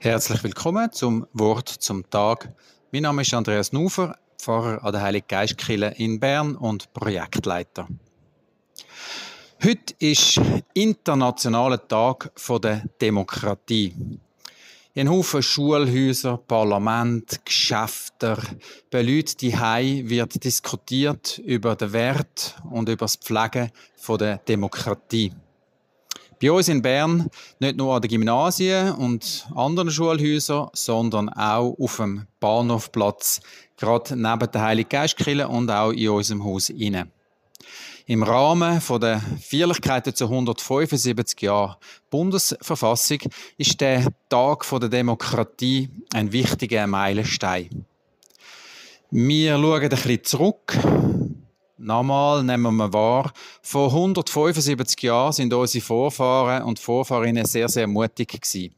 Herzlich willkommen zum Wort zum Tag. Mein Name ist Andreas Nufer, Pfarrer an der Heilige Geistkirche in Bern und Projektleiter. Heute ist internationaler Tag der Demokratie. In Haufen Schulhäuser, Parlament, Geschäfte, bei Leuten die wird diskutiert über den Wert und über das Pflegen der Demokratie. Bei uns in Bern nicht nur an den Gymnasien und anderen Schulhäusern, sondern auch auf dem Bahnhofplatz, gerade neben der Heiligen Geistkirche und auch in unserem Haus inne. Im Rahmen der Feierlichkeiten zu 175 Jahren Bundesverfassung ist der Tag der Demokratie ein wichtiger Meilenstein. Wir schauen ein bisschen zurück Nochmal nehmen wir wahr, vor 175 Jahren sind unsere Vorfahren und Vorfahrinnen sehr, sehr mutig gewesen.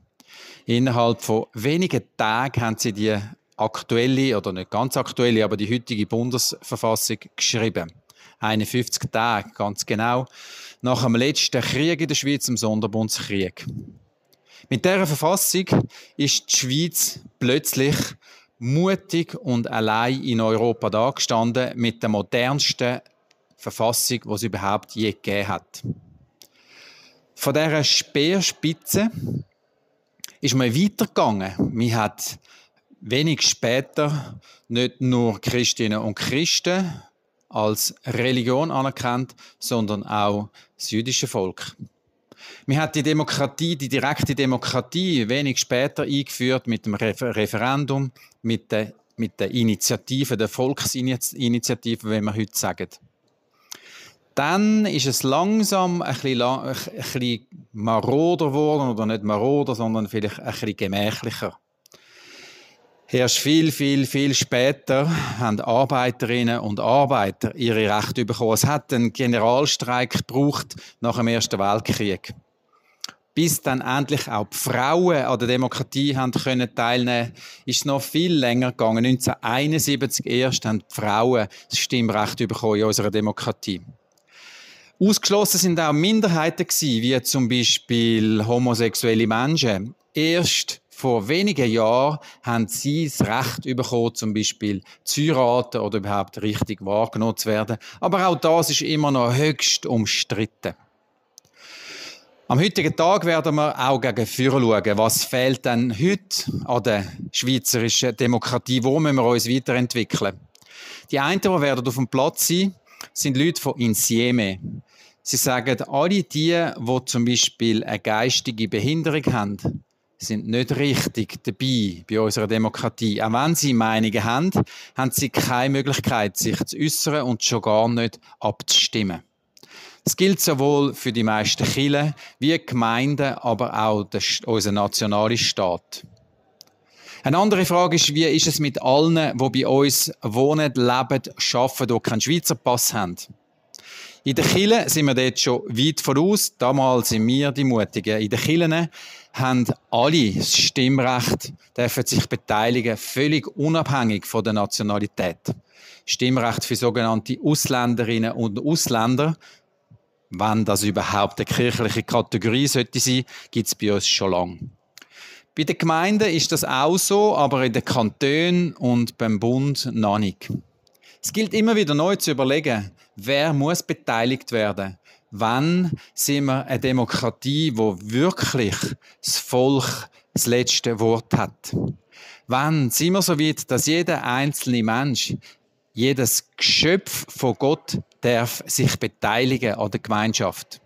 Innerhalb von wenigen Tagen haben sie die aktuelle, oder nicht ganz aktuelle, aber die heutige Bundesverfassung geschrieben. 51 Tage, ganz genau, nach dem letzten Krieg in der Schweiz, dem Sonderbundskrieg. Mit dieser Verfassung ist die Schweiz plötzlich mutig und allein in Europa dagestanden mit der modernsten Verfassung, die es überhaupt je gegeben hat. Von dieser Speerspitze ist man weitergegangen. Man hat wenig später nicht nur Christinnen und Christen als Religion anerkannt, sondern auch das jüdische Volk. Man hat die Demokratie, die direkte Demokratie wenig später eingeführt mit dem Referendum, mit der, mit der Initiative, der Volksinitiative, wie wir heute sagen. Dann ist es langsam ein bisschen, ein bisschen maroder geworden, oder nicht maroder, sondern vielleicht ein bisschen gemächlicher. Erst viel, viel, viel später haben Arbeiterinnen und Arbeiter ihre Rechte bekommen. Es hat einen Generalstreik gebraucht nach dem Ersten Weltkrieg bis dann endlich auch die Frauen an der Demokratie haben können teilnehmen, ist noch viel länger gegangen. 1971 erst haben die Frauen das Stimmrecht bekommen in unserer Demokratie. Ausgeschlossen sind auch Minderheiten wie zum Beispiel homosexuelle Menschen. Erst vor wenigen Jahren haben sie das Recht bekommen, zum Beispiel zu heiraten oder überhaupt richtig wahrgenommen zu werden. Aber auch das ist immer noch höchst umstritten. Am heutigen Tag werden wir auch gegen Führer schauen. Was fehlt denn heute an der schweizerischen Demokratie? Wo müssen wir uns weiterentwickeln? Die einen, die werden auf dem Platz sein, sind Leute von Insieme. Sie sagen, alle die, die zum Beispiel eine geistige Behinderung haben, sind nicht richtig dabei bei unserer Demokratie. Auch wenn sie Meinungen haben, haben sie keine Möglichkeit, sich zu äußern und schon gar nicht abzustimmen. Das gilt sowohl für die meisten Kirchen wie Gemeinden, aber auch unser nationaler Staat. Eine andere Frage ist, wie ist es mit allen, die bei uns wohnen, leben, arbeiten, die keinen Schweizer Pass haben? In den Kirchen sind wir dort schon weit voraus. Damals sind wir die Mutigen. In den Kirchen haben alle das Stimmrecht, dürfen sich beteiligen, völlig unabhängig von der Nationalität. Stimmrecht für sogenannte Ausländerinnen und Ausländer wenn das überhaupt eine kirchliche Kategorie sollte sein, gibt es bei uns schon lange. Bei den Gemeinden ist das auch so, aber in den Kantonen und beim Bund noch nicht. Es gilt immer wieder neu zu überlegen, wer muss beteiligt werden. Wann sind wir eine Demokratie, wo wirklich das Volk das letzte Wort hat? Wann sind wir so weit, dass jeder einzelne Mensch jedes Geschöpf von Gott darf sich beteiligen an der Gemeinschaft.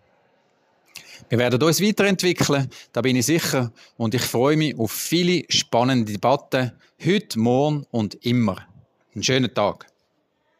Wir werden uns weiterentwickeln, da bin ich sicher, und ich freue mich auf viele spannende Debatten, heute, morgen und immer. Einen schönen Tag.